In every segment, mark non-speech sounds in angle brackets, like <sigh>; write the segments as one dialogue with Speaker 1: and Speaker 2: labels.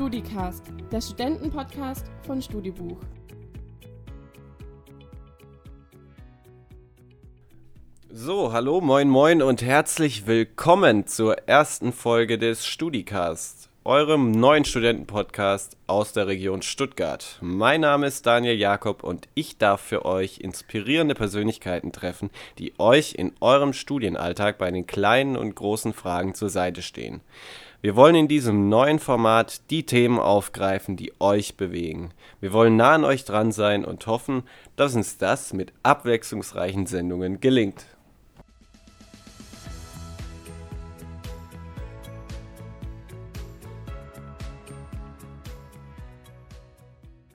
Speaker 1: StudiCast, der Studentenpodcast von Studibuch.
Speaker 2: So, hallo, moin, moin und herzlich willkommen zur ersten Folge des StudiCast, eurem neuen Studentenpodcast aus der Region Stuttgart. Mein Name ist Daniel Jakob und ich darf für euch inspirierende Persönlichkeiten treffen, die euch in eurem Studienalltag bei den kleinen und großen Fragen zur Seite stehen. Wir wollen in diesem neuen Format die Themen aufgreifen, die euch bewegen. Wir wollen nah an euch dran sein und hoffen, dass uns das mit abwechslungsreichen Sendungen gelingt.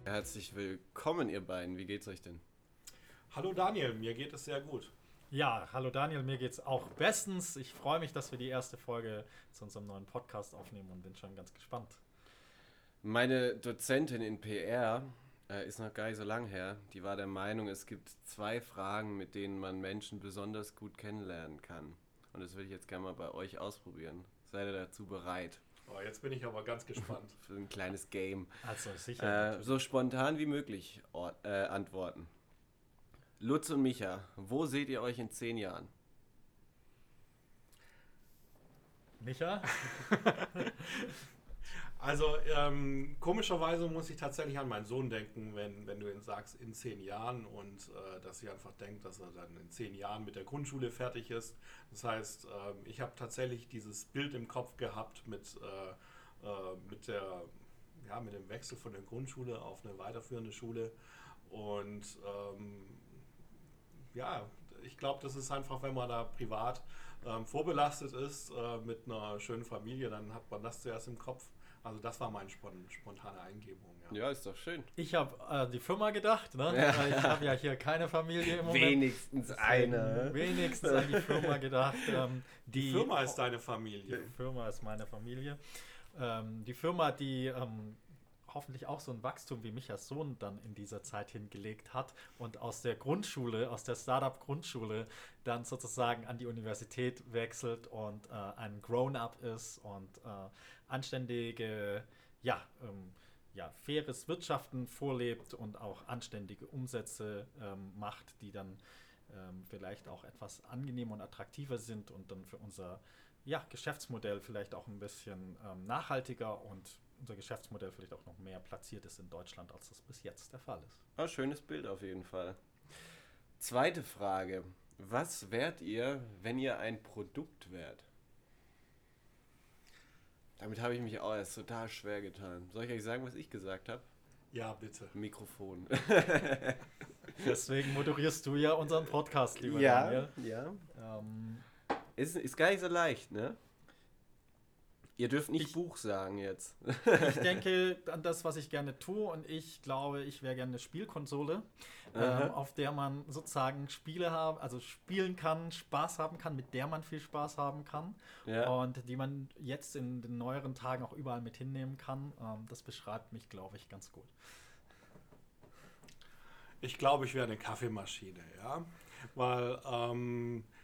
Speaker 2: Herzlich willkommen, ihr beiden. Wie geht's euch denn?
Speaker 3: Hallo Daniel, mir geht es sehr gut.
Speaker 4: Ja, hallo Daniel, mir geht's auch bestens. Ich freue mich, dass wir die erste Folge zu unserem neuen Podcast aufnehmen und bin schon ganz gespannt.
Speaker 2: Meine Dozentin in PR äh, ist noch gar nicht so lang her. Die war der Meinung, es gibt zwei Fragen, mit denen man Menschen besonders gut kennenlernen kann. Und das würde ich jetzt gerne mal bei euch ausprobieren. Seid ihr dazu bereit?
Speaker 3: Oh, jetzt bin ich aber ganz gespannt. <laughs>
Speaker 2: Für ein kleines Game.
Speaker 4: Also sicher.
Speaker 2: Äh, so spontan wie möglich or- äh, antworten. Lutz und Micha, wo seht ihr euch in zehn Jahren?
Speaker 4: Micha? <laughs>
Speaker 3: Also ähm, komischerweise muss ich tatsächlich an meinen Sohn denken, wenn, wenn du ihn sagst, in zehn Jahren und äh, dass ich einfach denke, dass er dann in zehn Jahren mit der Grundschule fertig ist. Das heißt, ähm, ich habe tatsächlich dieses Bild im Kopf gehabt mit, äh, äh, mit, der, ja, mit dem Wechsel von der Grundschule auf eine weiterführende Schule. Und ähm, ja, ich glaube, das ist einfach, wenn man da privat ähm, vorbelastet ist äh, mit einer schönen Familie, dann hat man das zuerst im Kopf. Also das war meine spon spontane Eingebung. Ja.
Speaker 2: Ja, ist doch schön.
Speaker 4: Ich habe äh, die Firma gedacht, ne?
Speaker 2: Ja.
Speaker 4: Ich habe ja hier keine Familie im Moment.
Speaker 2: Wenigstens eine.
Speaker 4: Wenigstens an die Firma gedacht. Ähm, die,
Speaker 3: Die Firma ist deine Familie.
Speaker 4: Die Firma ist meine Familie. Ähm, die Firma, die ähm, hoffentlich auch so ein Wachstum wie Michas Sohn dann in dieser Zeit hingelegt hat und aus der Grundschule, aus der Startup-Grundschule dann sozusagen an die Universität wechselt und äh, ein Grown-up ist und äh, anständige, ja, ähm, ja, faires Wirtschaften vorlebt und auch anständige Umsätze ähm, macht, die dann ähm, vielleicht auch etwas angenehmer und attraktiver sind und dann für unser ja, Geschäftsmodell vielleicht auch ein bisschen ähm, nachhaltiger und unser Geschäftsmodell vielleicht auch noch mehr platziert ist in Deutschland, als das bis jetzt der Fall ist.
Speaker 2: Ah, schönes Bild auf jeden Fall. Zweite Frage. Was wärt ihr, wenn ihr ein Produkt wärt? Damit habe ich mich auch erst total schwer getan. Soll ich euch sagen, was ich gesagt habe?
Speaker 3: Ja, bitte.
Speaker 2: Mikrofon. <laughs> <laughs>
Speaker 4: Deswegen moderierst du ja unseren Podcast, lieber
Speaker 2: ja,
Speaker 4: Daniel.
Speaker 2: ja.
Speaker 4: Ähm,
Speaker 2: Ist, ist gar nicht so leicht, ne? Ihr dürft nicht
Speaker 4: Ich-
Speaker 2: Buch sagen jetzt.
Speaker 4: ich <laughs> denke an das, was ich gerne tue und ich glaube, ich wäre gerne eine Spielkonsole, ähm, auf der man sozusagen Spiele haben, also spielen kann, Spaß haben kann, mit der man viel Spaß haben kann
Speaker 2: Ja.
Speaker 4: und die man jetzt in den neueren Tagen auch überall mit hinnehmen kann. Ähm, das beschreibt mich, glaube ich, ganz gut.
Speaker 3: Ich glaube, ich wäre eine Kaffeemaschine, ja. Weil ähm, äh,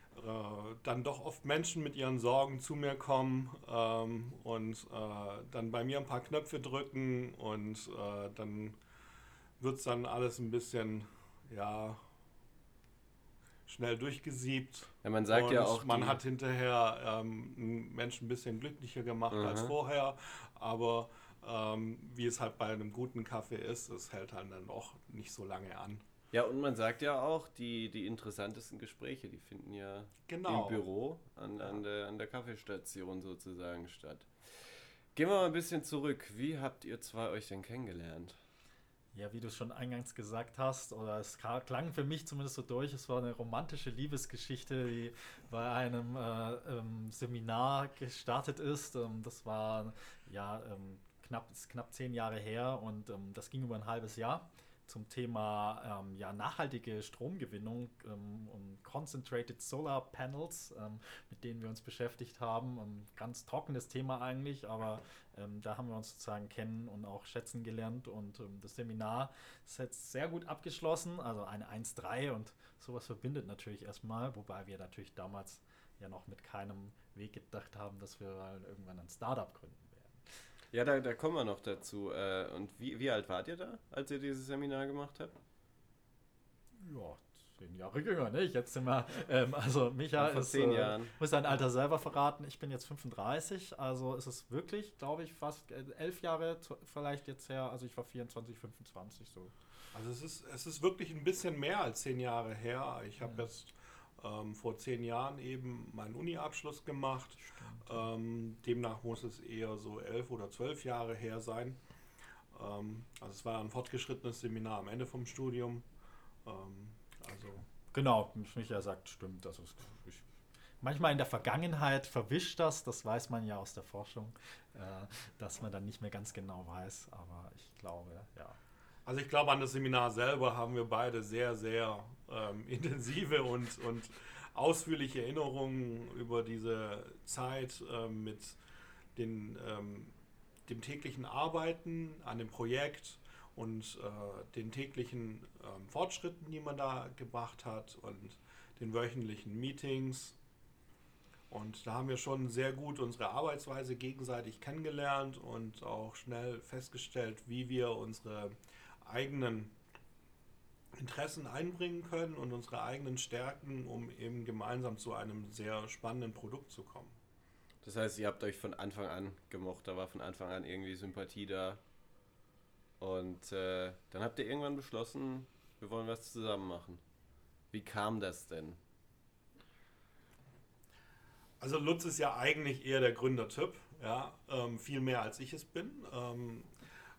Speaker 3: dann doch oft Menschen mit ihren Sorgen zu mir kommen ähm, und äh, dann bei mir ein paar Knöpfe drücken und äh, dann wird es dann alles ein bisschen, ja, schnell durchgesiebt.
Speaker 2: ja man sagt
Speaker 3: und
Speaker 2: ja auch,
Speaker 3: man hat hinterher ähm, einen Menschen ein bisschen glücklicher gemacht als
Speaker 2: Mhm.
Speaker 3: vorher, aber ähm, wie es halt bei einem guten Kaffee ist, es hält halt dann auch nicht so lange an.
Speaker 2: Ja, und man sagt ja auch, die, die interessantesten Gespräche, die finden ja
Speaker 3: Genau.
Speaker 2: im Büro an, an, der, an der Kaffeestation sozusagen statt. Gehen wir mal ein bisschen zurück. Wie habt ihr zwei euch denn kennengelernt?
Speaker 4: Ja, wie du schon eingangs gesagt hast, oder es klang für mich zumindest so durch, es war eine romantische Liebesgeschichte, die bei einem äh, ähm, Seminar gestartet ist. Ähm, das war ja ähm, knapp, knapp zehn Jahre her und ähm, das ging über ein halbes Jahr zum Thema ähm, ja, nachhaltige Stromgewinnung ähm, und Concentrated Solar Panels, ähm, mit denen wir uns beschäftigt haben. Ein ganz trockenes Thema eigentlich, aber ähm, da haben wir uns sozusagen kennen und auch schätzen gelernt und ähm, das Seminar ist jetzt sehr gut abgeschlossen, also eine 1-3 und sowas verbindet natürlich erstmal, wobei wir natürlich damals ja noch mit keinem Weg gedacht haben, dass wir irgendwann ein Startup gründen.
Speaker 2: Ja, da, da kommen wir noch dazu. Äh, und wie, wie alt wart ihr da, als ihr dieses Seminar gemacht habt?
Speaker 4: Ja, zehn Jahre jünger, ne? Jetzt sind wir, ähm, also Micha
Speaker 2: Vor
Speaker 4: ist,
Speaker 2: zehn
Speaker 4: äh,
Speaker 2: Jahren.
Speaker 4: muss sein Alter selber verraten. Ich bin jetzt 35, also ist es wirklich, glaube ich, fast äh, elf Jahre zu- vielleicht jetzt her. Also ich war 24, 25 so.
Speaker 3: Also es ist, es ist wirklich ein bisschen mehr als zehn Jahre her. Ich habe jetzt ähm, vor zehn Jahren eben meinen Uni-Abschluss gemacht. Ähm, demnach muss es eher so elf oder zwölf Jahre her sein. Ähm, also es war ein fortgeschrittenes Seminar am Ende vom Studium. Ähm, also
Speaker 4: Genau, Micha sagt, stimmt. Also es, ich, manchmal in der Vergangenheit verwischt das, das weiß man ja aus der Forschung, äh, dass man dann nicht mehr ganz genau weiß. Aber ich glaube, ja.
Speaker 3: Also ich glaube, an das Seminar selber haben wir beide sehr, sehr ähm, <laughs> intensive und, und ausführliche Erinnerungen über diese Zeit ähm, mit den, ähm, dem täglichen Arbeiten an dem Projekt und äh, den täglichen ähm, Fortschritten, die man da gebracht hat und den wöchentlichen Meetings. Und da haben wir schon sehr gut unsere Arbeitsweise gegenseitig kennengelernt und auch schnell festgestellt, wie wir unsere eigenen Interessen einbringen können und unsere eigenen Stärken, um eben gemeinsam zu einem sehr spannenden Produkt zu kommen.
Speaker 2: Das heißt, ihr habt euch von Anfang an gemocht, da war von Anfang an irgendwie Sympathie da. Und äh, dann habt ihr irgendwann beschlossen, wir wollen was zusammen machen. Wie kam das denn?
Speaker 3: Also Lutz ist ja eigentlich eher der Gründertyp, ja, ähm, viel mehr als ich es bin. Ähm,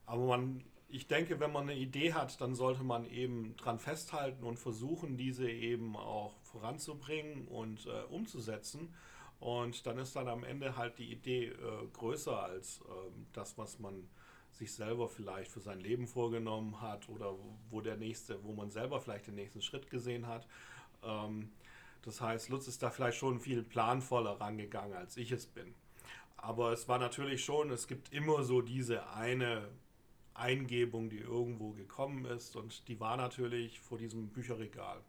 Speaker 3: aber man, ich denke, wenn man eine Idee hat, dann sollte man eben dran festhalten und versuchen, diese eben auch voranzubringen und äh, umzusetzen. Und dann ist dann am Ende halt die Idee äh, größer als ähm, das, was man sich selber vielleicht für sein Leben vorgenommen hat oder wo der nächste, wo man selber vielleicht den nächsten Schritt gesehen hat. Ähm, das heißt, Lutz ist da vielleicht schon viel planvoller rangegangen, als ich es bin. Aber es war natürlich schon, es gibt immer so diese eine Eingebung, die irgendwo gekommen ist und die war natürlich vor diesem Bücherregal.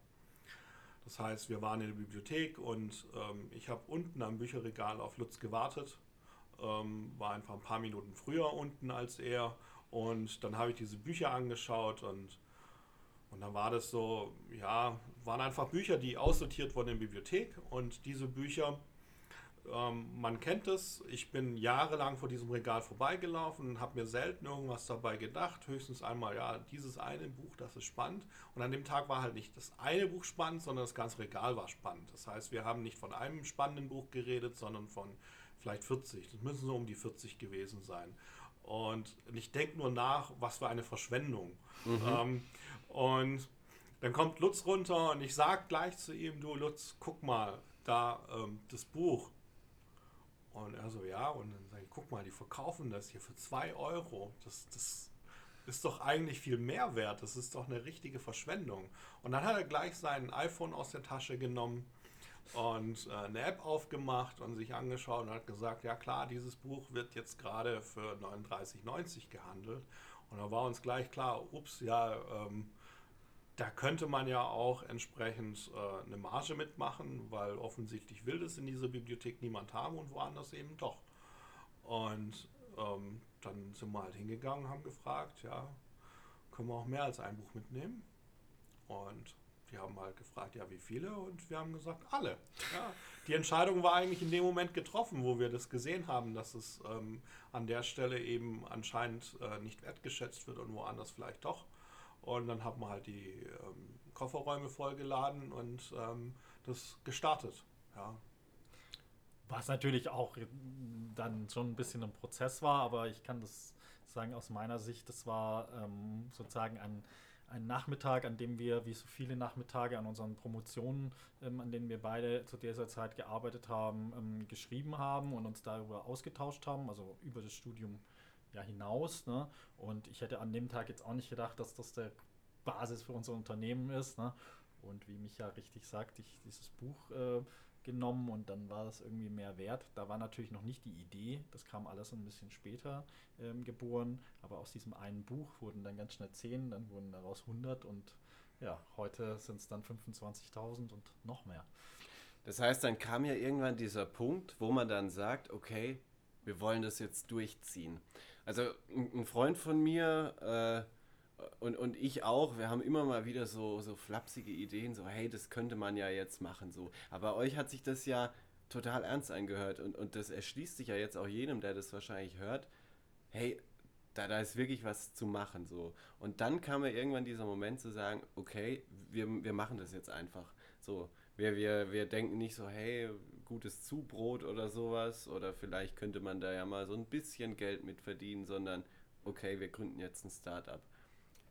Speaker 3: Das heißt, wir waren in der Bibliothek und ähm, ich habe unten am Bücherregal auf Lutz gewartet, ähm, war einfach ein paar Minuten früher unten als er und dann habe ich diese Bücher angeschaut und und dann war das so, ja, waren einfach Bücher, die aussortiert wurden in der Bibliothek. Und diese Bücher, ähm, man kennt es, ich bin jahrelang vor diesem Regal vorbeigelaufen und habe mir selten irgendwas dabei gedacht. Höchstens einmal, ja, dieses eine Buch, das ist spannend. Und an dem Tag war halt nicht das eine Buch spannend, sondern das ganze Regal war spannend. Das heißt, wir haben nicht von einem spannenden Buch geredet, sondern von vielleicht 40. Das müssen so um die 40 gewesen sein. Und ich denke nur nach, was für eine Verschwendung. Ähm, und dann kommt Lutz runter und ich sage gleich zu ihm, du Lutz, guck mal, da ähm, das Buch. Und er so, ja, und dann sage ich, guck mal, die verkaufen das hier für 2 Euro. Das, das ist doch eigentlich viel mehr wert. Das ist doch eine richtige Verschwendung. Und dann hat er gleich sein iPhone aus der Tasche genommen und äh, eine App aufgemacht und sich angeschaut und hat gesagt, ja klar, dieses Buch wird jetzt gerade für 39,90 gehandelt. Und da war uns gleich klar, ups, ja, ähm, da könnte man ja auch entsprechend äh, eine Marge mitmachen, weil offensichtlich will das in dieser Bibliothek niemand haben und woanders eben doch. Und ähm, dann sind wir halt hingegangen, haben gefragt, ja, können wir auch mehr als ein Buch mitnehmen? Und die haben halt gefragt, ja, wie viele? Und wir haben gesagt, alle. Ja, die Entscheidung war eigentlich in dem Moment getroffen, wo wir das gesehen haben, dass es ähm, an der Stelle eben anscheinend äh, nicht wertgeschätzt wird und woanders vielleicht doch. Und dann haben wir halt die ähm, Kofferräume vollgeladen und ähm, das gestartet. Ja.
Speaker 4: Was natürlich auch dann schon ein bisschen ein Prozess war, aber ich kann das sagen aus meiner Sicht, das war ähm, sozusagen ein, ein Nachmittag, an dem wir, wie so viele Nachmittage an unseren Promotionen, ähm, an denen wir beide zu dieser Zeit gearbeitet haben, ähm, geschrieben haben und uns darüber ausgetauscht haben, also über das Studium ja hinaus. Ne? Und ich hätte an dem Tag jetzt auch nicht gedacht, dass das der Basis für unser Unternehmen ist. Ne? Und wie Micha richtig sagt, ich dieses Buch äh, genommen und dann war das irgendwie mehr wert. Da war natürlich noch nicht die Idee, das kam alles ein bisschen später ähm, geboren, aber aus diesem einen Buch wurden dann ganz schnell 10, dann wurden daraus 100 und ja, heute sind es dann 25.000 und noch mehr.
Speaker 2: Das heißt, dann kam ja irgendwann dieser Punkt, wo man dann sagt, okay, wir wollen das jetzt durchziehen. Also ein Freund von mir äh, und, und ich auch, wir haben immer mal wieder so, so flapsige Ideen, so hey, das könnte man ja jetzt machen. so. Aber euch hat sich das ja total ernst angehört und, und das erschließt sich ja jetzt auch jedem, der das wahrscheinlich hört. Hey, da, da ist wirklich was zu machen. so. Und dann kam mir irgendwann dieser Moment zu sagen, okay, wir, wir machen das jetzt einfach. So, wir, wir, wir denken nicht so, hey, gutes Zubrot oder sowas, oder vielleicht könnte man da ja mal so ein bisschen Geld mit verdienen, sondern okay, wir gründen jetzt ein Startup.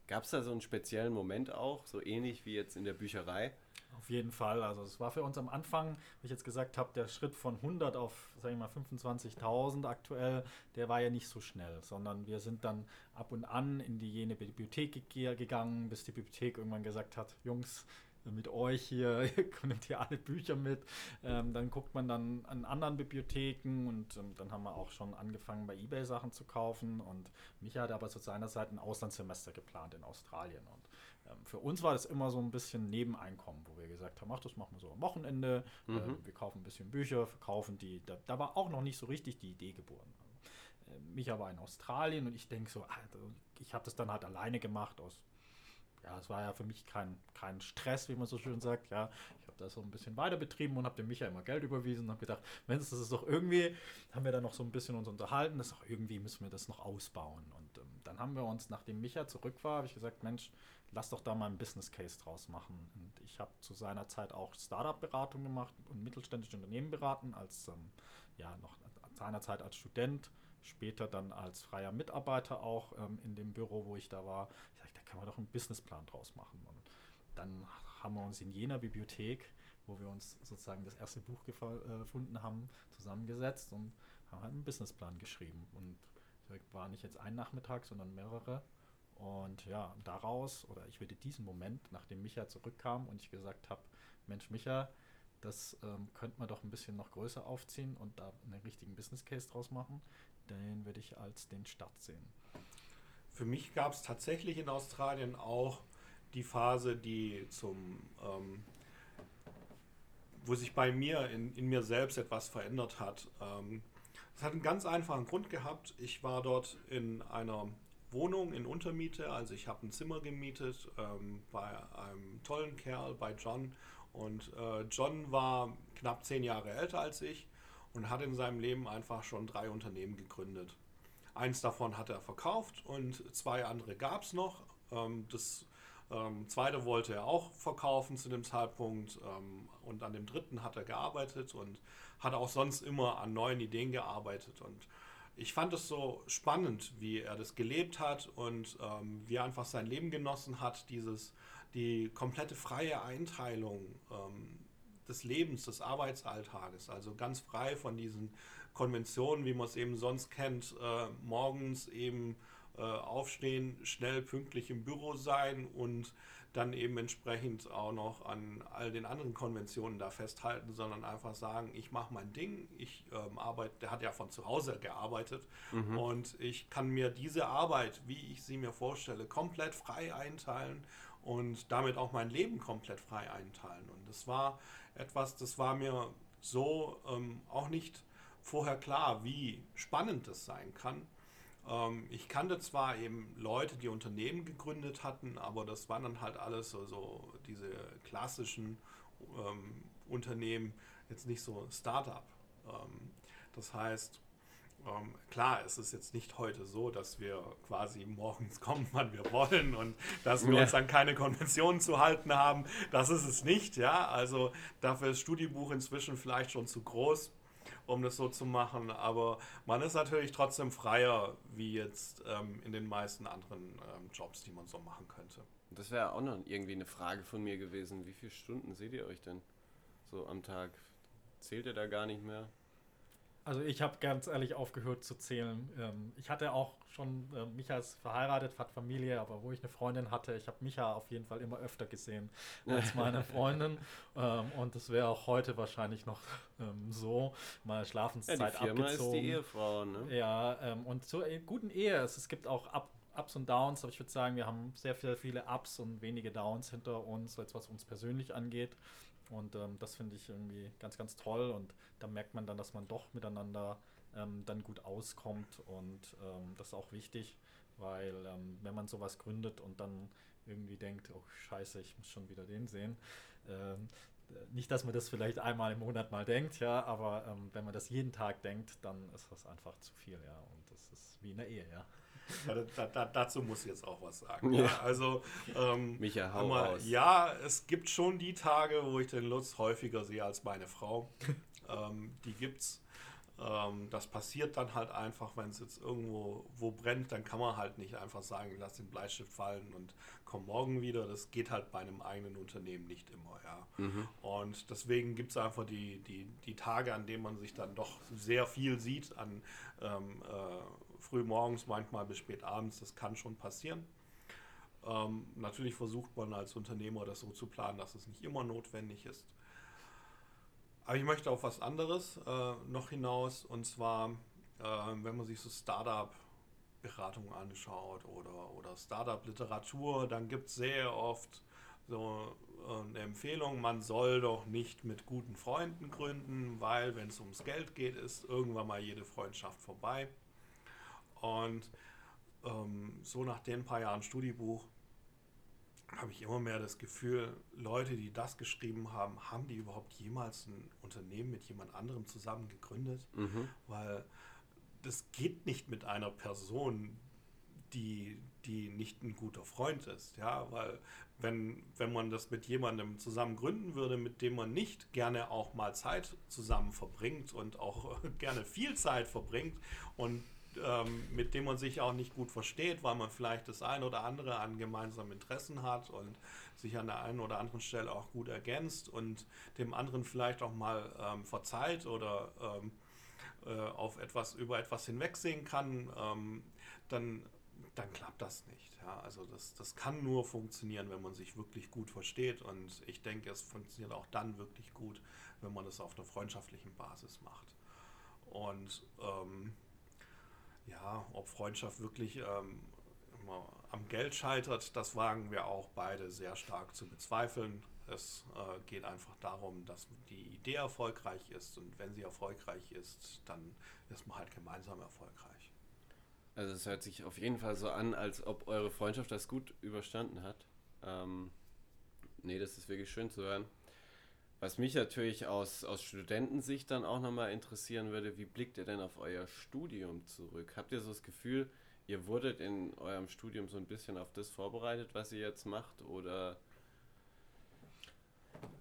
Speaker 2: Gab es da so einen speziellen Moment auch, so ähnlich wie jetzt in der Bücherei?
Speaker 4: Auf jeden Fall. Also es war für uns am Anfang, wie ich jetzt gesagt habe, der Schritt von 100 auf, sage ich mal, 25.000 aktuell, der war ja nicht so schnell, sondern wir sind dann ab und an in die jene Bibliothek gegangen, bis die Bibliothek irgendwann gesagt hat, Jungs, mit euch hier, <laughs> ihr nehmt hier alle Bücher mit. Ähm, dann guckt man dann an anderen Bibliotheken und ähm, dann haben wir auch schon angefangen, bei Ebay Sachen zu kaufen. Und Micha hat aber zu seiner Zeit ein Auslandssemester geplant in Australien. Und ähm, für uns war das immer so ein bisschen Nebeneinkommen, wo wir gesagt haben, ach, das machen wir so am Wochenende. Mhm. Äh, wir kaufen ein bisschen Bücher, verkaufen die. Da, da, war auch noch nicht so richtig die Idee geboren. Äh, Micha war in Australien und ich denke so, ich habe das dann halt alleine gemacht aus ja, es war ja für mich kein, kein Stress, wie man so schön sagt. Ja, ich habe das so ein bisschen weiter betrieben und habe dem Micha immer Geld überwiesen und habe gedacht, es das ist doch irgendwie, haben wir dann noch so ein bisschen uns unterhalten, das ist doch irgendwie müssen wir das noch ausbauen. Und ähm, dann haben wir uns, nachdem Micha zurück war, habe ich gesagt, Mensch, lass doch da mal einen Business Case draus machen. Und ich habe zu seiner Zeit auch Startup-Beratung gemacht und mittelständische Unternehmen beraten, als ähm, ja noch seinerzeit als Student später dann als freier Mitarbeiter auch ähm, in dem Büro, wo ich da war. Kann man doch einen Businessplan draus machen. Und dann haben wir uns in jener Bibliothek, wo wir uns sozusagen das erste Buch äh, gefunden haben, zusammengesetzt und haben halt einen Businessplan geschrieben. Und war nicht jetzt ein Nachmittag, sondern mehrere. Und ja, daraus, oder ich würde diesen Moment, nachdem Micha zurückkam und ich gesagt habe, Mensch, Micha, das ähm, könnte man doch ein bisschen noch größer aufziehen und da einen richtigen Business Case draus machen den würde ich als den Start sehen.
Speaker 3: Für mich gab es tatsächlich in Australien auch die Phase, die zum, ähm, wo sich bei mir in, in mir selbst etwas verändert hat. Ähm, hat einen ganz einfachen Grund gehabt. Ich war dort in einer Wohnung in Untermiete, also ich habe ein Zimmer gemietet ähm, bei einem tollen Kerl, bei John. Und äh, John war knapp zehn Jahre älter als ich und hat in seinem Leben einfach schon drei Unternehmen gegründet. Eins davon hat er verkauft und zwei andere gab es noch. Ähm, das ähm, zweite wollte er auch verkaufen zu dem Zeitpunkt ähm, und an dem dritten hat er gearbeitet und hat auch sonst immer an neuen Ideen gearbeitet. Und ich fand es so spannend, wie er das gelebt hat und wie er einfach sein Leben genossen hat, dieses, die komplette freie Einteilung des Lebens, des Arbeitsalltages. Also ganz frei von diesen Konventionen, wie man es eben sonst kennt, äh, morgens eben äh, aufstehen, schnell pünktlich im Büro sein und dann eben entsprechend auch noch an all den anderen Konventionen da festhalten, sondern einfach sagen, ich mache mein Ding, ich ähm, arbeite, der hat ja von zu Hause gearbeitet mhm. und ich kann mir diese Arbeit, wie ich sie mir vorstelle, komplett frei einteilen und damit auch mein Leben komplett frei einteilen. Und das war etwas, das war mir so ähm, auch nicht vorher klar, wie spannend das sein kann. Ähm, ich kannte zwar eben Leute, die Unternehmen gegründet hatten, aber das waren dann halt alles so, so diese klassischen ähm, Unternehmen, jetzt nicht so Startup. Ähm, das heißt, ähm, klar, es ist jetzt nicht heute so, dass wir quasi morgens <laughs> kommen, wann wir wollen und dass wir ja. uns an keine Konventionen zu halten haben. Das ist es nicht, ja. Also dafür ist Studiebuch inzwischen vielleicht schon zu groß, um das so zu machen. Aber man ist natürlich trotzdem freier, wie jetzt ähm, in den meisten anderen ähm, Jobs, die man so machen könnte.
Speaker 2: Das wäre auch noch irgendwie eine Frage von mir gewesen. Wie viele Stunden seht ihr euch denn so am Tag? Zählt ihr da gar nicht mehr?
Speaker 4: Also ich habe ganz ehrlich aufgehört zu zählen. Ähm, ich hatte auch schon, äh, Micha ist verheiratet, hat Familie, aber wo ich eine Freundin hatte, ich habe Micha auf jeden Fall immer öfter gesehen als <laughs> meine Freundin. ähm, und das wäre auch heute wahrscheinlich noch ähm, so, mal Schlafenszeit ja, die Firma abgezogen. ist die Ehefrau, ne? Ja, ähm, und zur guten Ehe, es, gibt auch Ab Ups und Downs, aber ich würde sagen, wir haben sehr viele, viele Ups und wenige Downs hinter uns, als was uns persönlich angeht. Und ähm, das finde ich irgendwie ganz, ganz toll. Und da merkt man dann, dass man doch miteinander ähm, dann gut auskommt und ähm, das ist auch wichtig, weil ähm, wenn man sowas gründet und dann irgendwie denkt, oh scheiße, ich muss schon wieder den sehen, ähm, nicht, dass man das vielleicht einmal im Monat mal denkt, ja, aber ähm, wenn man das jeden Tag denkt, dann ist das einfach zu viel, ja, und das ist wie in der Ehe, ja. <laughs>
Speaker 3: Ja, da, da, dazu muss ich jetzt auch was sagen. Ja. Also, ähm,
Speaker 2: Micha, hau
Speaker 3: mal,
Speaker 2: raus.
Speaker 3: ja, es gibt schon die Tage, wo ich den Lutz häufiger sehe als meine Frau. <laughs> ähm, die gibt's. Ähm, das passiert dann halt einfach, wenn es jetzt irgendwo wo brennt, dann kann man halt nicht einfach sagen, lass den Bleistift fallen und komm morgen wieder. Das geht halt bei einem eigenen Unternehmen nicht immer, ja.
Speaker 2: Mhm.
Speaker 3: Und deswegen gibt es einfach die, die, die Tage, an denen man sich dann doch sehr viel sieht, an ähm, äh, früh morgens, manchmal bis spät abends, das kann schon passieren. Ähm, natürlich versucht man als Unternehmer das so zu planen, dass es nicht immer notwendig ist. Aber ich möchte auf was anderes äh, noch hinaus, und zwar, äh, wenn man sich so Startup-Beratungen anschaut oder, oder Startup-Literatur, dann gibt es sehr oft so äh, eine Empfehlung, man soll doch nicht mit guten Freunden gründen, weil wenn es ums Geld geht, ist irgendwann mal jede Freundschaft vorbei. Und ähm, so nach den paar Jahren Studiebuch habe ich immer mehr das Gefühl, Leute, die das geschrieben haben, haben die überhaupt jemals ein Unternehmen mit jemand anderem zusammen gegründet?
Speaker 2: Mhm.
Speaker 3: Weil das geht nicht mit einer Person, die, die nicht ein guter Freund ist. Ja, weil wenn, wenn man das mit jemandem zusammen gründen würde, mit dem man nicht gerne auch mal Zeit zusammen verbringt und auch <laughs> gerne viel Zeit verbringt und ähm, mit dem man sich auch nicht gut versteht, weil man vielleicht das ein oder andere an gemeinsamen Interessen hat und sich an der einen oder anderen Stelle auch gut ergänzt und dem anderen vielleicht auch mal ähm, verzeiht oder ähm, äh, auf etwas über etwas hinwegsehen kann, ähm, dann, dann klappt das nicht. Ja? Also das, das kann nur funktionieren, wenn man sich wirklich gut versteht und ich denke, es funktioniert auch dann wirklich gut, wenn man das auf einer freundschaftlichen Basis macht. Und ähm, ja, ob Freundschaft wirklich ähm, am Geld scheitert, das wagen wir auch beide sehr stark zu bezweifeln. Es äh, geht einfach darum, dass die Idee erfolgreich ist und wenn sie erfolgreich ist, dann ist man halt gemeinsam erfolgreich.
Speaker 2: Also es hört sich auf jeden Fall so an, als ob eure Freundschaft das gut überstanden hat. Ähm, nee, das ist wirklich schön zu hören. Was mich natürlich aus, aus Studentensicht dann auch nochmal interessieren würde, wie blickt ihr denn auf euer Studium zurück? Habt ihr so das Gefühl, ihr wurdet in eurem Studium so ein bisschen auf das vorbereitet, was ihr jetzt macht? Oder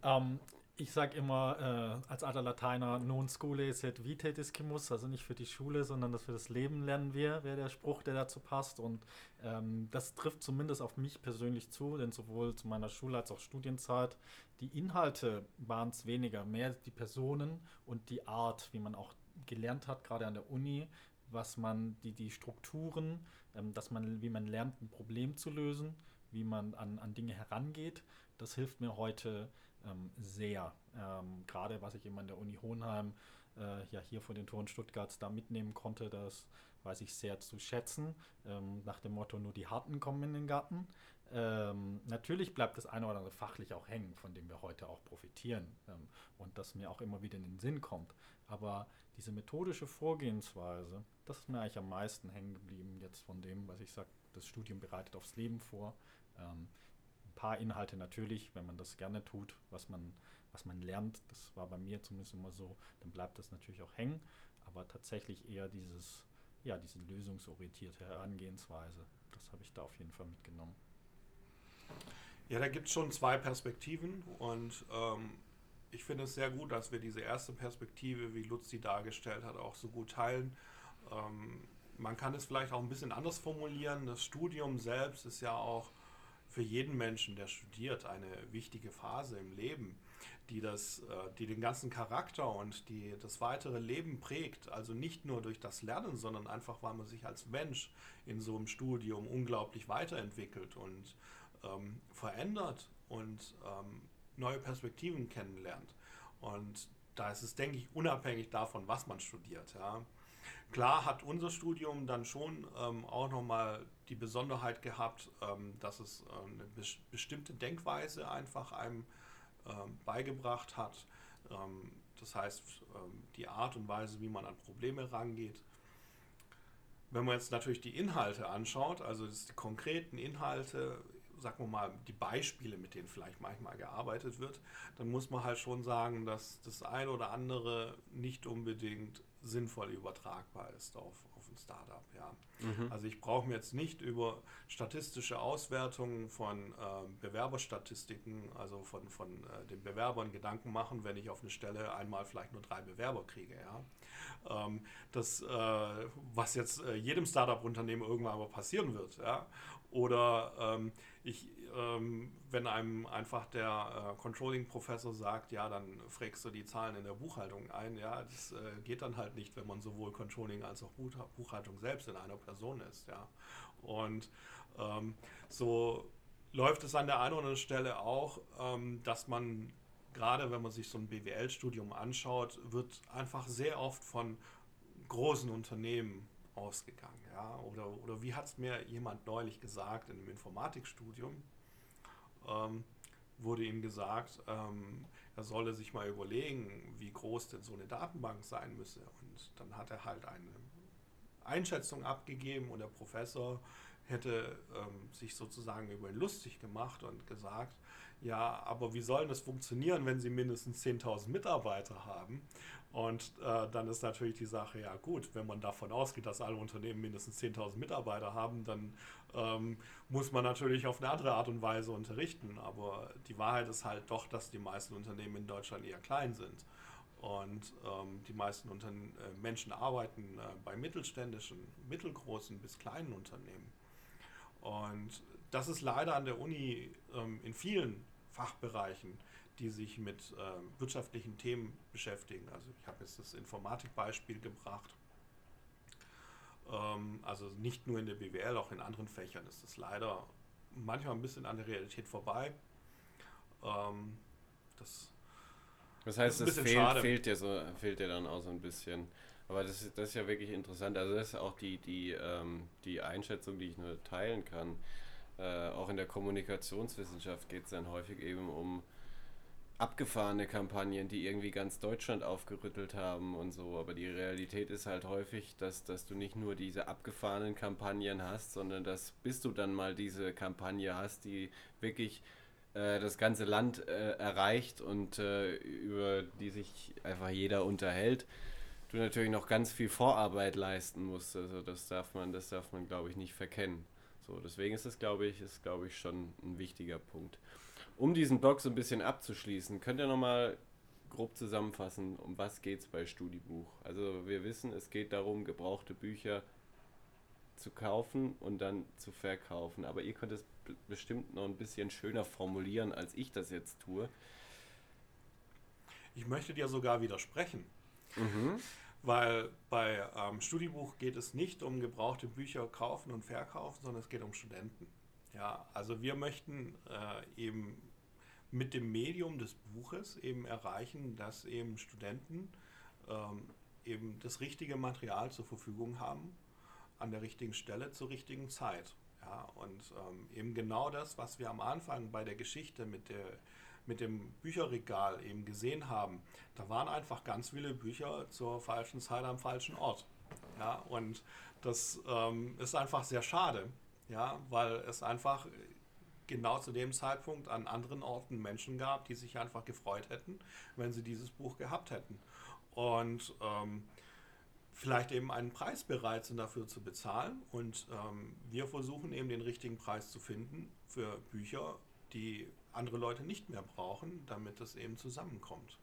Speaker 4: Ähm, ich sage immer äh, als alter Lateiner, non schule sed vitae discimus, also nicht für die Schule, sondern das für das Leben lernen wir, wäre der Spruch, der dazu passt. Und ähm, das trifft zumindest auf mich persönlich zu, denn sowohl zu meiner Schule als auch Studienzeit, die Inhalte waren es weniger, mehr die Personen und die Art, wie man auch gelernt hat, gerade an der Uni, was man, die, die Strukturen, ähm, dass man, wie man lernt, ein Problem zu lösen, wie man an, an Dinge herangeht. Das hilft mir heute ähm, sehr. Ähm, gerade was ich eben an der Uni Hohenheim äh, ja hier vor den Toren Stuttgarts da mitnehmen konnte, das weiß ich sehr zu schätzen. Ähm, nach dem Motto, nur die Harten kommen in den Garten. Ähm, natürlich bleibt das eine oder andere fachlich auch hängen, von dem wir heute auch profitieren ähm, und das mir auch immer wieder in den Sinn kommt. Aber diese methodische Vorgehensweise, das ist mir eigentlich am meisten hängen geblieben jetzt von dem, was ich sage, das Studium bereitet aufs Leben vor. Paar Inhalte natürlich, wenn man das gerne tut, was man, was man lernt, das war bei mir zumindest immer so, dann bleibt das natürlich auch hängen, aber tatsächlich eher dieses, ja, diese lösungsorientierte Herangehensweise, das habe ich da auf jeden Fall mitgenommen.
Speaker 3: Ja, da gibt es schon zwei Perspektiven und ähm, ich finde es sehr gut, dass wir diese erste Perspektive, wie Lutz sie dargestellt hat, auch so gut teilen. Ähm, man kann es vielleicht auch ein bisschen anders formulieren. Das Studium selbst ist ja auch für jeden Menschen, der studiert, eine wichtige Phase im Leben, die, das, äh, die den ganzen Charakter und die das weitere Leben prägt. Also nicht nur durch das Lernen, sondern einfach, weil man sich als Mensch in so einem Studium unglaublich weiterentwickelt und ähm, verändert und ähm, neue Perspektiven kennenlernt. Und da ist es, denke ich, unabhängig davon, was man studiert. Ja. Klar hat unser Studium dann schon ähm, auch nochmal die Besonderheit gehabt, ähm, dass es ähm, eine bes bestimmte Denkweise einfach einem ähm, beigebracht hat. Ähm, Das heißt, die Art und Weise, wie man an Probleme rangeht. Wenn man jetzt natürlich die Inhalte anschaut, also die konkreten Inhalte, sagen wir mal, die Beispiele, mit denen vielleicht manchmal gearbeitet wird, dann muss man halt schon sagen, dass das eine oder andere nicht unbedingt sinnvoll übertragbar ist auf ein Startup. Ja. Mhm. Also ich brauche mir jetzt nicht über statistische Auswertungen von äh, Bewerberstatistiken, also von, von äh, den Bewerbern Gedanken machen, wenn ich auf eine Stelle einmal vielleicht nur drei Bewerber kriege. Ja. Ähm, das, äh, was jetzt äh, jedem Startup-Unternehmen irgendwann mal passieren wird. Ja. Oder ähm, ich, ähm, wenn einem einfach der äh, Controlling-Professor sagt, ja, dann frägst du die Zahlen in der Buchhaltung ein, ja, das äh, geht dann halt nicht, wenn man sowohl Controlling als auch Buchhaltung selbst in einer Person ist, ja. Und ähm, so läuft es an der einen oder anderen Stelle auch, ähm, dass man gerade wenn man sich so ein BWL-Studium anschaut, wird einfach sehr oft von großen Unternehmen ausgegangen. Ja? Oder, oder wie hat es mir jemand neulich gesagt in einem Informatikstudium? Ähm, wurde ihm gesagt, ähm, er solle sich mal überlegen, wie groß denn so eine Datenbank sein müsse. Und dann hat er halt eine Einschätzung abgegeben und der Professor hätte ähm, sich sozusagen über ihn lustig gemacht und gesagt, ja, aber wie soll das funktionieren, wenn Sie mindestens 10.000 Mitarbeiter haben? Und äh, dann ist natürlich die Sache, ja gut, wenn man davon ausgeht, dass alle Unternehmen mindestens 10.000 Mitarbeiter haben, dann ähm, muss man natürlich auf eine andere Art und Weise unterrichten. Aber die Wahrheit ist halt doch, dass die meisten Unternehmen in Deutschland eher klein sind. Und ähm, die meisten Unterne äh, Menschen arbeiten äh, bei mittelständischen, mittelgroßen bis kleinen Unternehmen. Und das ist leider an der Uni ähm, in vielen Fachbereichen die sich mit äh, wirtschaftlichen Themen beschäftigen. Also ich habe jetzt das Informatikbeispiel gebracht. Ähm, also nicht nur in der BWL, auch in anderen Fächern ist es leider manchmal ein bisschen an der Realität vorbei. Ähm,
Speaker 2: das, das heißt, es fehlt, fehlt, dir so, fehlt dir dann auch so ein bisschen. Aber das, ist, das ist ja wirklich interessant. Also das ist auch die, die, ähm, die Einschätzung, die ich nur teilen kann. Äh, auch in der Kommunikationswissenschaft geht es dann häufig eben um abgefahrene Kampagnen, die irgendwie ganz Deutschland aufgerüttelt haben und so. Aber die Realität ist halt häufig, dass, dass du nicht nur diese abgefahrenen Kampagnen hast, sondern dass bis du dann mal diese Kampagne hast, die wirklich äh, das ganze Land äh, erreicht und äh, über die sich einfach jeder unterhält, du natürlich noch ganz viel Vorarbeit leisten musst. Also das darf man, das darf man, glaube ich, nicht verkennen. So, deswegen ist es, glaube ich, ist, glaube ich, schon ein wichtiger Punkt. Um diesen Blog so ein bisschen abzuschließen, könnt ihr nochmal grob zusammenfassen, um was geht es bei Studibuch? Also wir wissen, es geht darum, gebrauchte Bücher zu kaufen und dann zu verkaufen. Aber ihr könnt es bestimmt noch ein bisschen schöner formulieren, als ich das jetzt tue.
Speaker 3: Ich möchte dir sogar widersprechen. Mhm. Weil bei ähm, Studiebuch geht es nicht um gebrauchte Bücher kaufen und verkaufen, sondern es geht um Studenten. Ja, also wir möchten äh, eben mit dem Medium des Buches eben erreichen, dass eben Studenten ähm, eben das richtige Material zur Verfügung haben, an der richtigen Stelle zur richtigen Zeit. Ja, und ähm, eben genau das, was wir am Anfang bei der Geschichte mit, der, mit dem Bücherregal eben gesehen haben, da waren einfach ganz viele Bücher zur falschen Zeit am falschen Ort. Ja, und das ähm, ist einfach sehr schade ja, weil es einfach genau zu dem Zeitpunkt an anderen Orten Menschen gab, die sich einfach gefreut hätten, wenn sie dieses Buch gehabt hätten. Und ähm, vielleicht eben einen Preis bereit sind dafür zu bezahlen. Und ähm, wir versuchen eben den richtigen Preis zu finden für Bücher, die andere Leute nicht mehr brauchen, damit es eben zusammenkommt.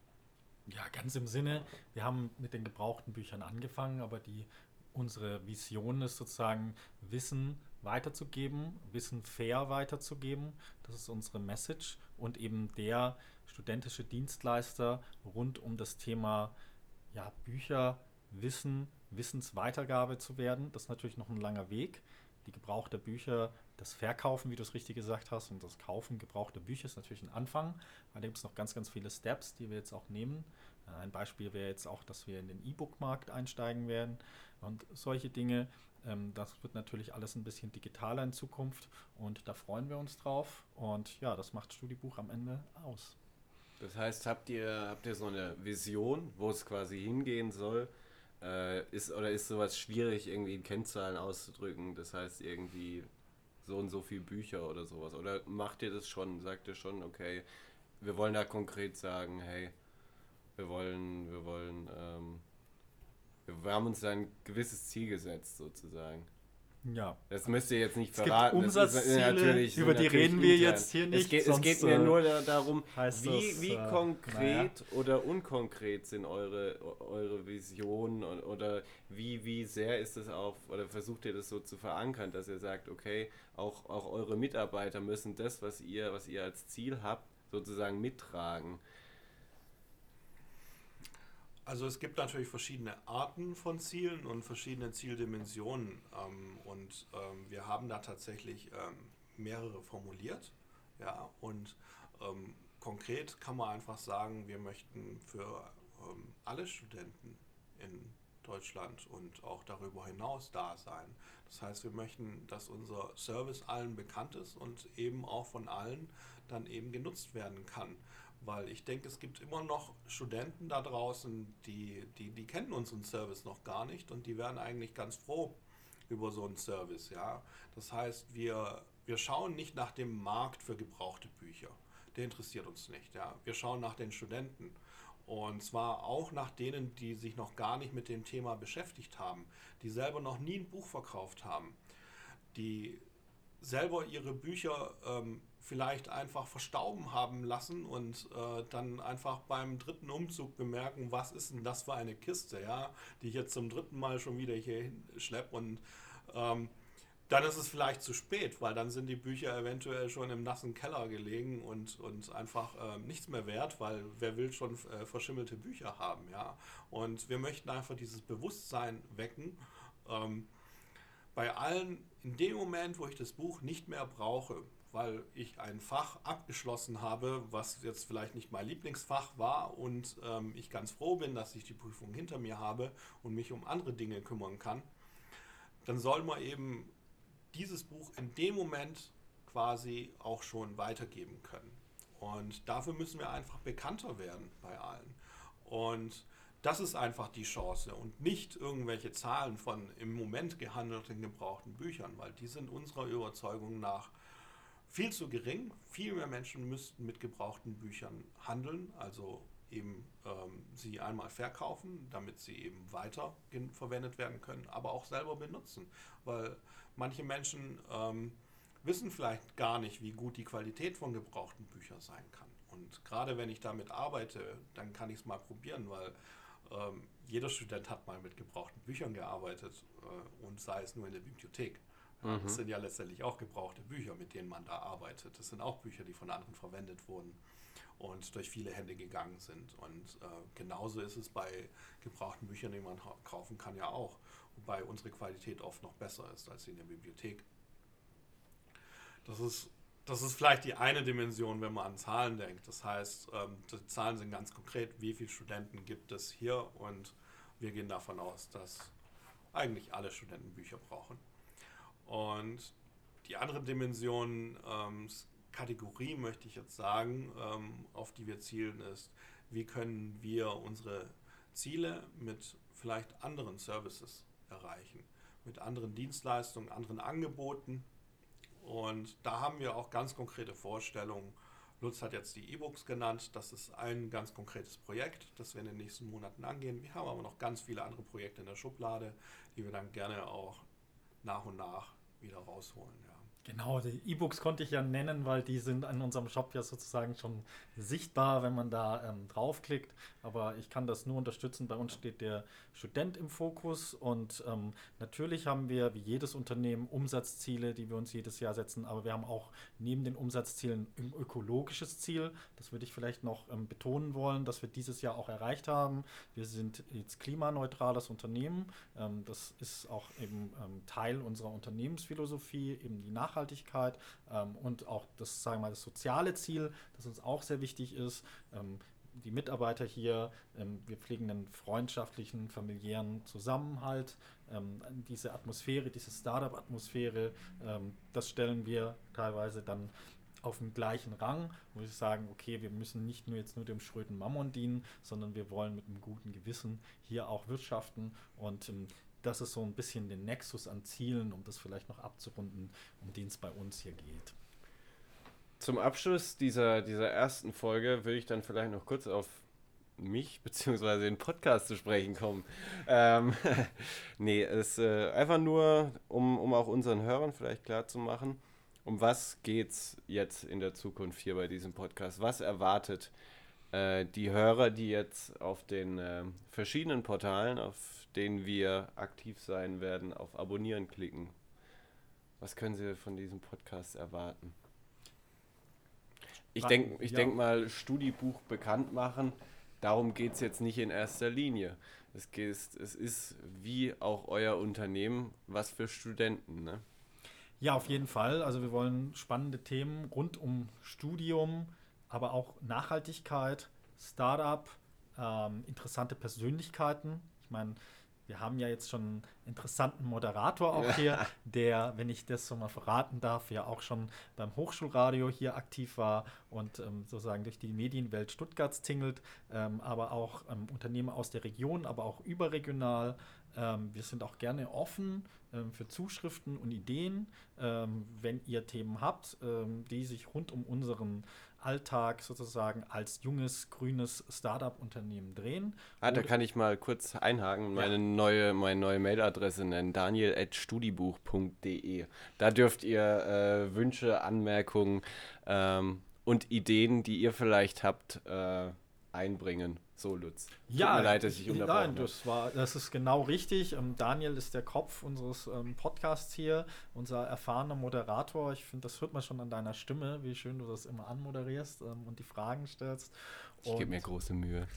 Speaker 4: Ja, ganz im Sinne, wir haben mit den gebrauchten Büchern angefangen, aber die, unsere Vision ist sozusagen Wissen weiterzugeben, Wissen fair weiterzugeben. Das ist unsere Message und eben der studentische Dienstleister rund um das Thema ja, Bücher, Wissen, Wissensweitergabe zu werden. Das ist natürlich noch ein langer Weg. Die gebrauchte Bücher, das Verkaufen, wie du es richtig gesagt hast, und das Kaufen gebrauchter Bücher ist natürlich ein Anfang. Da gibt es noch ganz, ganz viele Steps, die wir jetzt auch nehmen. Ein Beispiel wäre jetzt auch, dass wir in den E-Book-Markt einsteigen werden und solche Dinge. Ähm, das wird natürlich alles ein bisschen digitaler in Zukunft und da freuen wir uns drauf. Und ja, das macht Studiebuch am Ende aus.
Speaker 2: Das heißt, habt ihr, habt ihr so eine Vision, wo es quasi hingehen soll? Äh, ist, oder ist sowas schwierig, irgendwie in Kennzahlen auszudrücken? Das heißt, irgendwie so und so viele Bücher oder sowas? Oder macht ihr das schon? Sagt ihr schon, okay, wir wollen da konkret sagen, hey, wir wollen, wir wollen, ähm, wir haben uns da ein gewisses Ziel gesetzt, sozusagen.
Speaker 4: Ja.
Speaker 2: Das müsst ihr jetzt nicht
Speaker 4: Es
Speaker 2: verraten.
Speaker 4: gibt
Speaker 2: Das ist
Speaker 4: Umsatzziele,
Speaker 2: natürlich-
Speaker 4: über die reden wir
Speaker 2: intern.
Speaker 4: jetzt hier
Speaker 2: Es
Speaker 4: nicht,
Speaker 2: geht, es geht mir
Speaker 4: äh,
Speaker 2: nur da, darum, wie,
Speaker 4: das,
Speaker 2: wie
Speaker 4: äh,
Speaker 2: konkret oder unkonkret sind eure, eure Visionen und, oder wie, wie sehr ist es auf, oder versucht ihr das so zu verankern, dass ihr sagt, okay, auch, auch eure Mitarbeiter müssen das, was ihr, was ihr als Ziel habt, sozusagen mittragen.
Speaker 3: Also es gibt natürlich verschiedene Arten von Zielen und verschiedene Zieldimensionen. Ähm, und ähm, wir haben da tatsächlich ähm, mehrere formuliert. Ja, und ähm, konkret kann man einfach sagen, wir möchten für ähm, alle Studenten in Deutschland und auch darüber hinaus da sein. Das heißt, wir möchten, dass unser Service allen bekannt ist und eben auch von allen dann eben genutzt werden kann. Weil ich denke, es gibt immer noch Studenten da draußen, die, die, die kennen unseren Service noch gar nicht und die wären eigentlich ganz froh über so einen Service. Ja? Das heißt, wir, wir schauen nicht nach dem Markt für gebrauchte Bücher. Der interessiert uns nicht. Ja? Wir schauen nach den Studenten. Und zwar auch nach denen, die sich noch gar nicht mit dem Thema beschäftigt haben, die selber noch nie ein Buch verkauft haben, die selber ihre Bücher ähm, vielleicht einfach verstauben haben lassen und äh, dann einfach beim dritten Umzug bemerken, was ist denn das für eine Kiste, ja, die ich jetzt zum dritten Mal schon wieder hier hinschleppe und ähm, dann ist es vielleicht zu spät, weil dann sind die Bücher eventuell schon im nassen Keller gelegen und, und einfach ähm, nichts mehr wert, weil wer will schon äh, verschimmelte Bücher haben, ja. Und wir möchten einfach dieses Bewusstsein wecken. Ähm, bei allen, in dem Moment, wo ich das Buch nicht mehr brauche, weil ich ein Fach abgeschlossen habe, was jetzt vielleicht nicht mein Lieblingsfach war und ähm, ich ganz froh bin, dass ich die Prüfung hinter mir habe und mich um andere Dinge kümmern kann, dann soll man eben dieses Buch in dem Moment quasi auch schon weitergeben können. Und dafür müssen wir einfach bekannter werden bei allen. Und das ist einfach die Chance und nicht irgendwelche Zahlen von im Moment gehandelten gebrauchten Büchern, weil die sind unserer Überzeugung nach viel zu gering. Viel mehr Menschen müssten mit gebrauchten Büchern handeln, also eben ähm, sie einmal verkaufen, damit sie eben weiter verwendet werden können, aber auch selber benutzen, weil manche Menschen ähm, wissen vielleicht gar nicht, wie gut die Qualität von gebrauchten Büchern sein kann. Und gerade wenn ich damit arbeite, dann kann ich es mal probieren, weil ähm, jeder Student hat mal mit gebrauchten Büchern gearbeitet äh, und sei es nur in der Bibliothek. Ja, Das sind ja letztendlich auch gebrauchte Bücher, mit denen man da arbeitet. Das sind auch Bücher, die von anderen verwendet wurden und durch viele Hände gegangen sind. Und äh, genauso ist es bei gebrauchten Büchern, die man kaufen kann, ja auch. Wobei unsere Qualität oft noch besser ist als in der Bibliothek. Das ist, das ist vielleicht die eine Dimension, wenn man an Zahlen denkt. Das heißt, ähm, die Zahlen sind ganz konkret, wie viele Studenten gibt es hier und wir gehen davon aus, dass eigentlich alle Studenten Bücher brauchen. Und die andere Dimension, ähm, Kategorie möchte ich jetzt sagen, ähm, auf die wir zielen, ist, wie können wir unsere Ziele mit vielleicht anderen Services erreichen, mit anderen Dienstleistungen, anderen Angeboten. Und da haben wir auch ganz konkrete Vorstellungen. Lutz hat jetzt die E-Books genannt. Das ist ein ganz konkretes Projekt, das wir in den nächsten Monaten angehen. Wir haben aber noch ganz viele andere Projekte in der Schublade, die wir dann gerne auch nach und nach wieder rausholen.
Speaker 4: Genau, die E-Books konnte ich ja nennen, weil die sind in unserem Shop ja sozusagen schon sichtbar, wenn man da ähm, draufklickt. Aber ich kann das nur unterstützen. Bei uns steht der Student im Fokus und ähm, natürlich haben wir wie jedes Unternehmen Umsatzziele, die wir uns jedes Jahr setzen. Aber wir haben auch neben den Umsatzzielen ein ökologisches Ziel. Das würde ich vielleicht noch ähm, betonen wollen, dass wir dieses Jahr auch erreicht haben. Wir sind jetzt klimaneutrales Unternehmen. Ähm, das ist auch eben ähm, Teil unserer Unternehmensphilosophie, eben die Nachhaltigkeit ähm, und auch das, sagen wir mal, das soziale Ziel, das uns auch sehr wichtig ist. Ähm, die Mitarbeiter hier, ähm, wir pflegen einen freundschaftlichen, familiären Zusammenhalt. Ähm, diese Atmosphäre, diese Startup-Atmosphäre, ähm, das stellen wir teilweise dann auf dem gleichen Rang, wo ich sagen, okay, wir müssen nicht nur jetzt nur dem schröden Mammon dienen, sondern wir wollen mit einem guten Gewissen hier auch wirtschaften und ähm, das ist so ein bisschen den Nexus an Zielen, um das vielleicht noch abzurunden, um den es bei uns hier geht.
Speaker 2: Zum Abschluss dieser, dieser ersten Folge würde ich dann vielleicht noch kurz auf mich <laughs> bzw. den Podcast zu sprechen kommen. Ähm, <laughs> nee, es ist äh, einfach nur, um, um auch unseren Hörern vielleicht klar zu machen, um was geht es jetzt in der Zukunft hier bei diesem Podcast? Was erwartet äh, die Hörer, die jetzt auf den äh, verschiedenen Portalen, auf denen wir aktiv sein werden, auf Abonnieren klicken? Was können sie von diesem Podcast erwarten? Ich denke ich ja. denk mal, Studiebuch bekannt machen, darum geht es jetzt nicht in erster Linie. Es, geht, es ist wie auch euer Unternehmen was für Studenten. Ne?
Speaker 4: Ja, auf jeden Fall. Also wir wollen spannende Themen rund um Studium, aber auch Nachhaltigkeit, Startup, ähm, interessante Persönlichkeiten. Ich meine, wir haben ja jetzt schon einen interessanten Moderator auch hier, der, wenn ich das so mal verraten darf, ja auch schon beim Hochschulradio hier aktiv war und ähm, sozusagen durch die Medienwelt Stuttgarts tingelt, ähm, aber auch ähm, Unternehmer aus der Region, aber auch überregional. Ähm, wir sind auch gerne offen ähm, für Zuschriften und Ideen, ähm, wenn ihr Themen habt, die sich rund um unseren Alltag sozusagen als junges, grünes Startup-Unternehmen drehen.
Speaker 2: Ah, da kann ich mal kurz einhaken, meine ja. neue, meine neue Mailadresse nennen, daniel.studibuch.de. Da dürft ihr äh, Wünsche, Anmerkungen ähm, und Ideen, die ihr vielleicht habt, äh, einbringen. So, Lutz. Tut
Speaker 4: ja, mir leid, dass ich unterbrochen Nein, das, war, das ist genau richtig. Ähm, Daniel ist der Kopf unseres ähm, Podcasts hier, unser erfahrener Moderator. Ich finde, das hört man schon an deiner Stimme, wie schön du das immer anmoderierst ähm, und die Fragen stellst.
Speaker 2: Ich gebe mir große Mühe.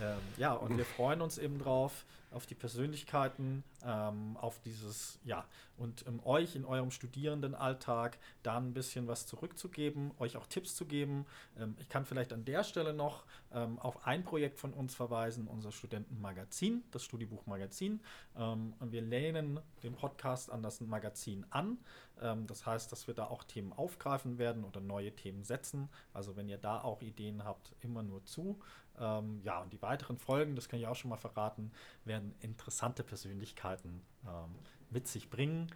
Speaker 4: Ähm, ja, und wir freuen uns eben drauf, auf die Persönlichkeiten, ähm, auf dieses, ja, und ähm, euch in eurem Studierendenalltag da ein bisschen was zurückzugeben, euch auch Tipps zu geben. Ähm, ich kann vielleicht an der Stelle noch ähm, auf ein Projekt von uns verweisen, unser Studentenmagazin, das Studiebuchmagazin. Ähm, wir lehnen den Podcast an das Magazin an. Ähm, das heißt, dass wir da auch Themen aufgreifen werden oder neue Themen setzen. Also wenn ihr da auch Ideen habt, immer nur zu. Ähm, ja, und die weiteren Folgen, das kann ich auch schon mal verraten, werden interessante Persönlichkeiten ähm, mit sich bringen.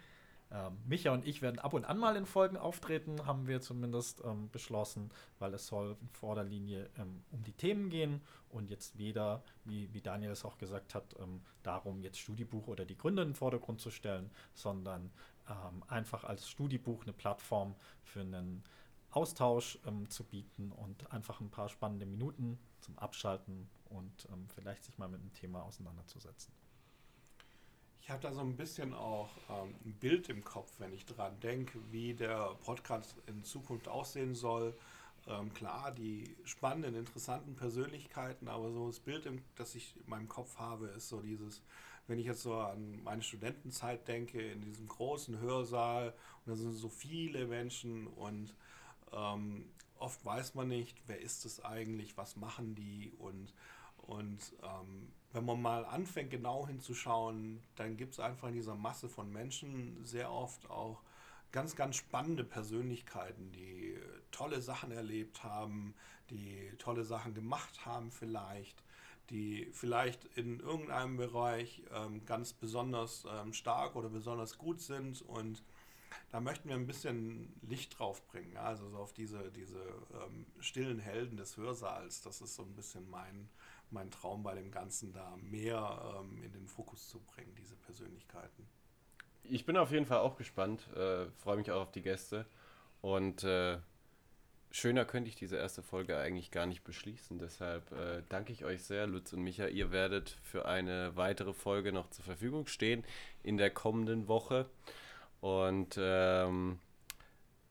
Speaker 4: Ähm, Micha und ich werden ab und an mal in Folgen auftreten, haben wir zumindest ähm, beschlossen, weil es soll in vorderlinie ähm, um die Themen gehen und jetzt weder, wie, wie Daniel es auch gesagt hat, darum jetzt Studiebuch oder die Gründer in den Vordergrund zu stellen, sondern ähm, einfach als Studiebuch eine Plattform für einen Austausch ähm, zu bieten und einfach ein paar spannende Minuten zum Abschalten und ähm, vielleicht sich mal mit einem Thema auseinanderzusetzen.
Speaker 3: Ich habe da so ein bisschen auch ähm, ein Bild im Kopf, wenn ich daran denke, wie der Podcast in Zukunft aussehen soll. Ähm, klar, die spannenden, interessanten Persönlichkeiten, aber so das Bild, im, das ich in meinem Kopf habe, ist so dieses, wenn ich jetzt so an meine Studentenzeit denke, in diesem großen Hörsaal, und da sind so viele Menschen und ähm, oft weiß man nicht, wer ist es eigentlich, was machen die und, und ähm, wenn man mal anfängt genau hinzuschauen, dann gibt es einfach in dieser Masse von Menschen sehr oft auch ganz, ganz spannende Persönlichkeiten, die tolle Sachen erlebt haben, die tolle Sachen gemacht haben vielleicht, die vielleicht in irgendeinem Bereich ähm, ganz besonders ähm, stark oder besonders gut sind und da möchten wir ein bisschen Licht drauf bringen. Also so auf diese, diese ähm, stillen Helden des Hörsaals. Das ist so ein bisschen mein, mein Traum bei dem Ganzen, da mehr ähm, in den Fokus zu bringen, diese Persönlichkeiten.
Speaker 2: Ich bin auf jeden Fall auch gespannt, äh, freue mich auch auf die Gäste und äh, schöner könnte ich diese erste Folge eigentlich gar nicht beschließen. Deshalb äh, danke ich euch sehr, Lutz und Micha. Ihr werdet für eine weitere Folge noch zur Verfügung stehen in der kommenden Woche. Und ähm,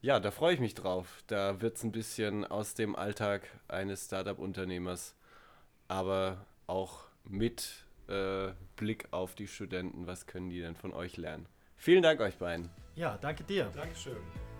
Speaker 2: ja, da freue ich mich drauf. Da wird es ein bisschen aus dem Alltag eines Startup-Unternehmers, aber auch mit äh, Blick auf die Studenten. Was können die denn von euch lernen? Vielen Dank euch beiden.
Speaker 4: Ja, danke dir.
Speaker 3: Dankeschön.